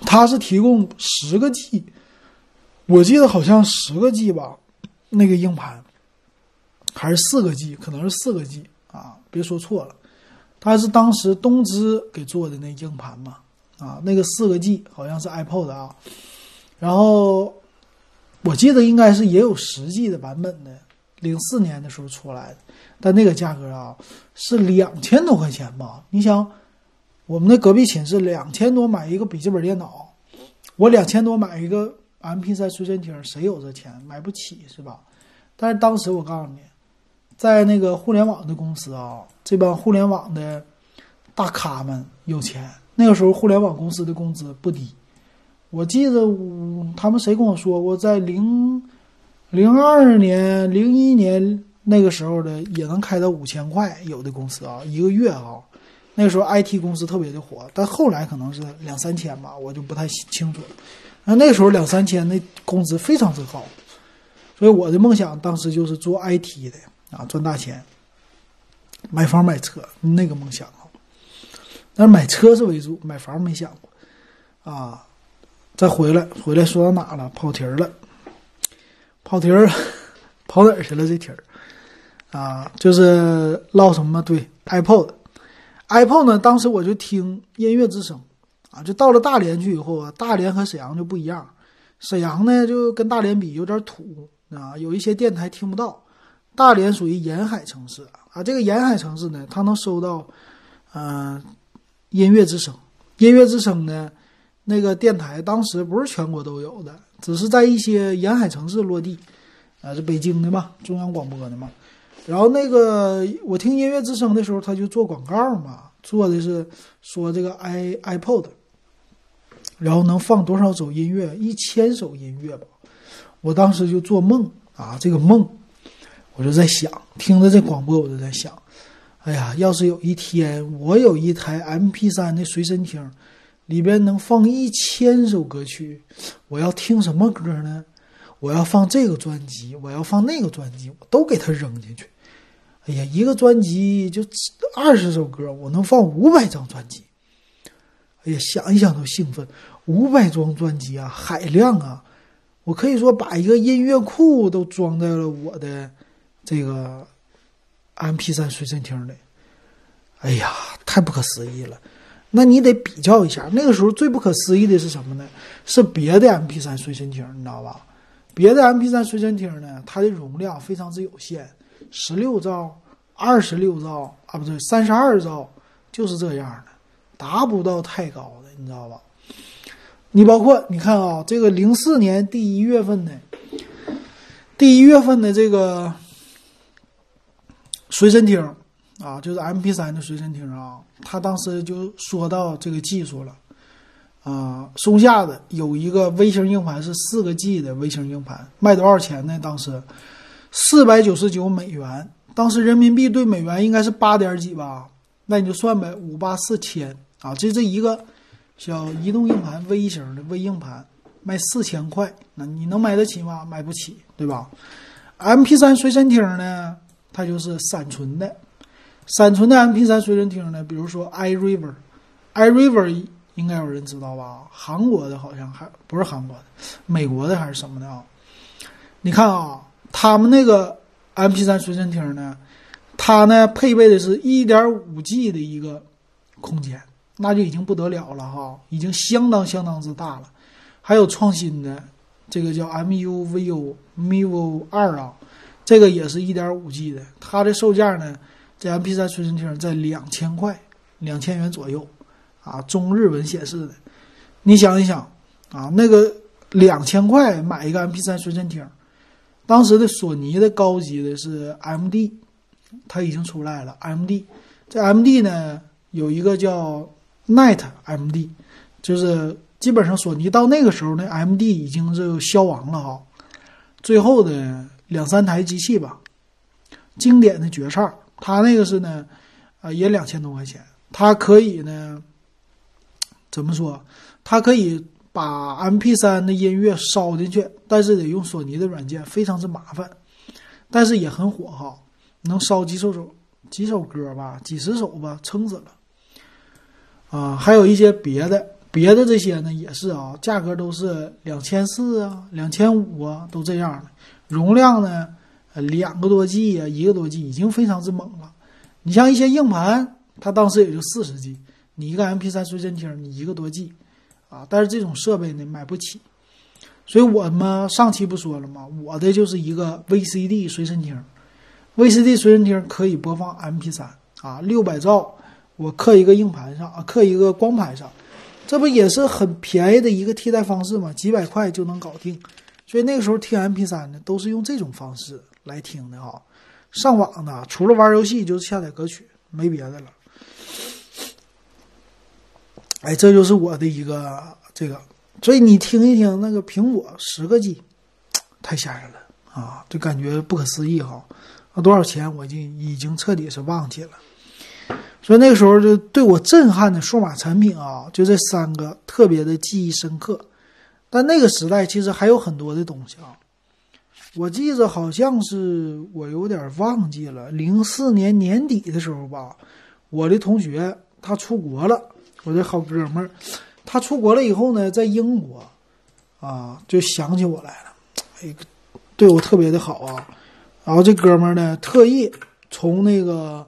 它是提供十个 G，我记得好像十个 G 吧，那个硬盘还是四个 G，可能是四个 G 啊，别说错了。它是当时东芝给做的那硬盘嘛，啊，那个四个 G 好像是 iPod 啊，然后我记得应该是也有十 G 的版本的，零四年的时候出来的。但那个价格啊，是两千多块钱吧？你想，我们的隔壁寝室两千多买一个笔记本电脑，我两千多买一个 MP3 随身听，谁有这钱？买不起是吧？但是当时我告诉你，在那个互联网的公司啊，这帮互联网的大咖们有钱。那个时候互联网公司的工资不低，我记得他们谁跟我说过，在零零二年、零一年。那个时候的也能开到五千块，有的公司啊，一个月啊，那个时候 IT 公司特别的火，但后来可能是两三千吧，我就不太清楚了。那那时候两三千，那工资非常之高，所以我的梦想当时就是做 IT 的啊，赚大钱，买房买车那个梦想啊。但是买车是为主，买房没想过啊。再回来，回来说到哪了？跑题儿了，跑题儿，[LAUGHS] 跑哪儿去了？这题儿。啊，就是唠什么？对，iPod，iPod 呢？当时我就听音乐之声，啊，就到了大连去以后啊，大连和沈阳就不一样，沈阳呢就跟大连比有点土啊，有一些电台听不到。大连属于沿海城市啊，这个沿海城市呢，它能收到，嗯，音乐之声，音乐之声呢，那个电台当时不是全国都有的，只是在一些沿海城市落地，啊，是北京的嘛，中央广播的嘛。然后那个我听音乐之声的时候，他就做广告嘛，做的是说这个 i iPod，然后能放多少首音乐？一千首音乐吧。我当时就做梦啊，这个梦，我就在想，听着这广播，我就在想，哎呀，要是有一天我有一台 MP3 的随身听，里边能放一千首歌曲，我要听什么歌呢？我要放这个专辑，我要放那个专辑，我都给它扔进去。哎呀，一个专辑就二十首歌，我能放五百张专辑，哎呀，想一想都兴奋，五百张专辑啊，海量啊！我可以说把一个音乐库都装在了我的这个 M P 三随身听里。哎呀，太不可思议了！那你得比较一下，那个时候最不可思议的是什么呢？是别的 M P 三随身听，你知道吧？别的 M P 三随身听呢，它的容量非常之有限，十六兆、二十六兆啊，不对，三十二兆，就是这样的，达不到太高的，你知道吧？你包括你看啊，这个零四年第一月份的，第一月份的这个随身听啊，就是 M P 三的随身听啊，他当时就说到这个技术了啊，松下的有一个微型硬盘是四个 G 的微型硬盘，卖多少钱呢？当时四百九十九美元，当时人民币对美元应该是八点几吧，那你就算呗，五八四千啊，这这一个。小移动硬盘，微型的微硬盘，卖四千块，那你能买得起吗？买不起，对吧？M P 三随身听呢，它就是闪存的，闪存的 M P 三随身听呢，比如说 iRiver，iRiver 应该有人知道吧？韩国的好像还不是韩国的，美国的还是什么的啊？你看啊，他们那个 M P 三随身听呢，它呢配备的是一点五 G 的一个空间。那就已经不得了了哈，已经相当相当之大了。还有创新的，这个叫 MUVU Mivo 二啊，这个也是一点五 G 的，它的售价呢，这 MP3 随身听在两千块，两千元左右啊，中日文显示的。你想一想啊，那个两千块买一个 MP3 随身听，当时的索尼的高级的是 MD，它已经出来了 MD，这 MD 呢有一个叫。Net MD，就是基本上索尼到那个时候那 MD 已经是消亡了哈，最后的两三台机器吧，经典的绝唱，它那个是呢，啊也两千多块钱，它可以呢，怎么说？它可以把 MP3 的音乐烧进去，但是得用索尼的软件，非常之麻烦，但是也很火哈，能烧几首首几首歌吧，几十首吧，撑死了。啊，还有一些别的，别的这些呢也是啊，价格都是两千四啊，两千五啊，都这样的。容量呢，两个多 G 啊，一个多 G 已经非常之猛了。你像一些硬盘，它当时也就四十 G，你一个 MP3 随身听，你一个多 G，啊，但是这种设备呢买不起。所以我们上期不说了吗？我的就是一个 VCD 随身听，VCD 随身听可以播放 MP3 啊，六百兆。我刻一个硬盘上啊，刻一个光盘上，这不也是很便宜的一个替代方式吗？几百块就能搞定。所以那个时候听 MP3 呢，都是用这种方式来听的哈。上网呢，除了玩游戏就是下载歌曲，没别的了。哎，这就是我的一个这个。所以你听一听那个苹果十个 G，太吓人了啊，就感觉不可思议哈。那多少钱我就已经彻底是忘记了。所以那个时候就对我震撼的数码产品啊，就这三个特别的记忆深刻。但那个时代其实还有很多的东西啊，我记着好像是我有点忘记了，零四年年底的时候吧，我的同学他出国了，我的好哥们儿，他出国了以后呢，在英国啊，就想起我来了，哎，对我特别的好啊。然后这哥们儿呢，特意从那个。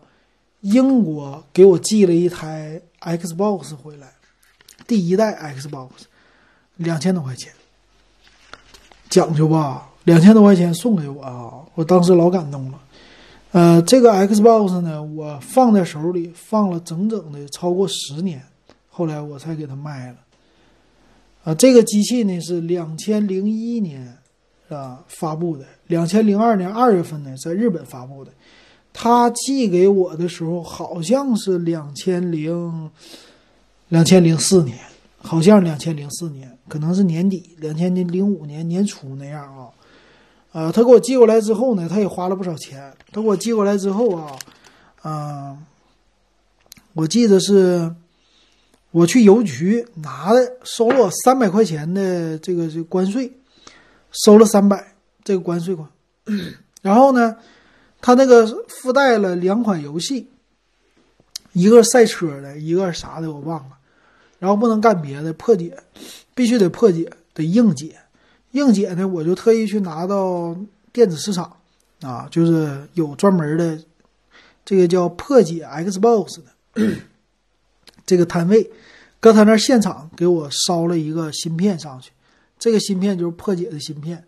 英国给我寄了一台 Xbox 回来，第一代 Xbox，两千多块钱，讲究吧？两千多块钱送给我啊！我当时老感动了。呃，这个 Xbox 呢，我放在手里放了整整的超过十年，后来我才给它卖了。啊，这个机器呢是两千零一年啊发布的，两千零二年二月份呢在日本发布的。他寄给我的时候好像是两千零两千零四年，好像两千零四年，可能是年底，两千零五年年初那样啊。啊，他给我寄过来之后呢，他也花了不少钱。他给我寄过来之后啊，嗯，我记得是我去邮局拿的，收了我三百块钱的这个这关税，收了三百这个关税款，然后呢。他那个附带了两款游戏，一个赛车的，一个啥的我忘了。然后不能干别的，破解必须得破解，得硬解。硬解呢，我就特意去拿到电子市场啊，就是有专门的这个叫破解 Xbox 的这个摊位，搁他那现场给我烧了一个芯片上去，这个芯片就是破解的芯片。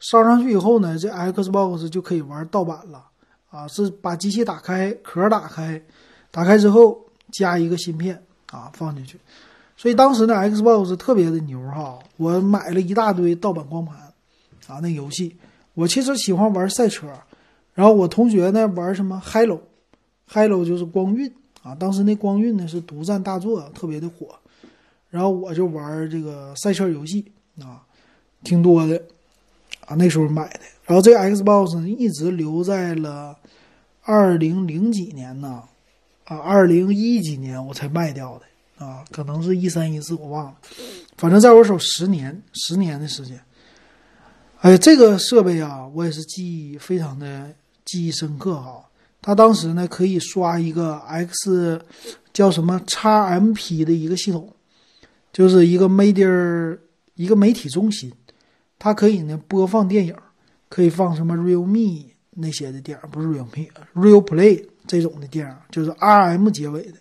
烧上去以后呢，这 Xbox 就可以玩盗版了啊！是把机器打开，壳打开，打开之后加一个芯片啊放进去。所以当时呢，Xbox 特别的牛哈，我买了一大堆盗版光盘，啊，那游戏我其实喜欢玩赛车，然后我同学呢玩什么 Hello，Hello 就是光晕啊，当时那光晕呢是独占大作，特别的火，然后我就玩这个赛车游戏啊，挺多的，啊，那时候买的，然后这个 Xbox 呢一直留在了二零零几年呢，啊，二零一几年我才卖掉的。啊，可能是一三一四，我忘了，反正在我手十年，十年的时间。哎，这个设备啊，我也是记忆非常的记忆深刻哈。它当时呢可以刷一个 X，叫什么 XMP 的一个系统，就是一个 media 一个媒体中心，它可以呢播放电影，可以放什么 Realme 那些的电影，不是 Realme，Real Play 这种的电影，就是 RM 结尾的。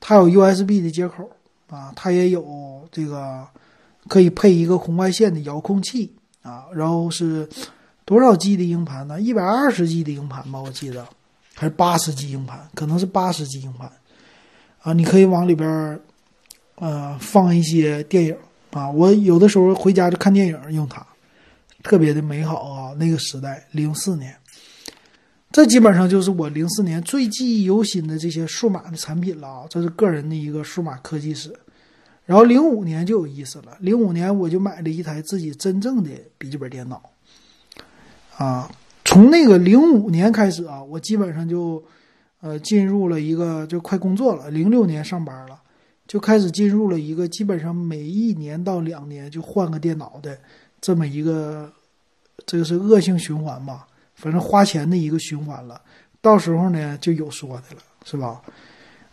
它有 USB 的接口啊，它也有这个可以配一个红外线的遥控器啊，然后是多少 G 的硬盘呢？一百二十 G 的硬盘吧，我记得还是八十 G 硬盘，可能是八十 G 硬盘啊。你可以往里边呃放一些电影啊。我有的时候回家就看电影用它，特别的美好啊。那个时代，零四年。这基本上就是我零四年最记忆犹新的这些数码的产品了啊！这是个人的一个数码科技史。然后零五年就有意思了，零五年我就买了一台自己真正的笔记本电脑啊。从那个零五年开始啊，我基本上就呃进入了一个就快工作了。零六年上班了，就开始进入了一个基本上每一年到两年就换个电脑的这么一个这个是恶性循环吧。反正花钱的一个循环了，到时候呢就有说的了，是吧？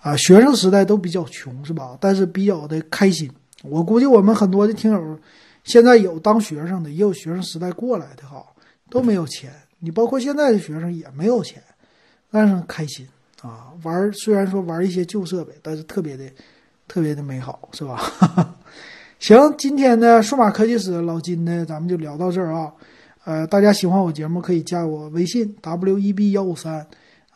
啊，学生时代都比较穷，是吧？但是比较的开心。我估计我们很多的听友，现在有当学生的，也有学生时代过来的哈，都没有钱。你包括现在的学生也没有钱，但是开心啊！玩虽然说玩一些旧设备，但是特别的特别的美好，是吧？[LAUGHS] 行，今天的数码科技史老金呢，咱们就聊到这儿啊。呃，大家喜欢我节目可以加我微信 w e b 幺五三，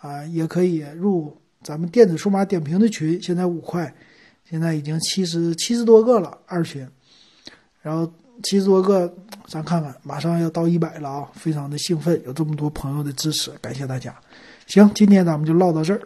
啊，也可以入咱们电子数码点评的群，现在五块，现在已经七十七十多个了二群，然后七十多个，咱看看，马上要到一百了啊，非常的兴奋，有这么多朋友的支持，感谢大家。行，今天咱们就唠到这儿。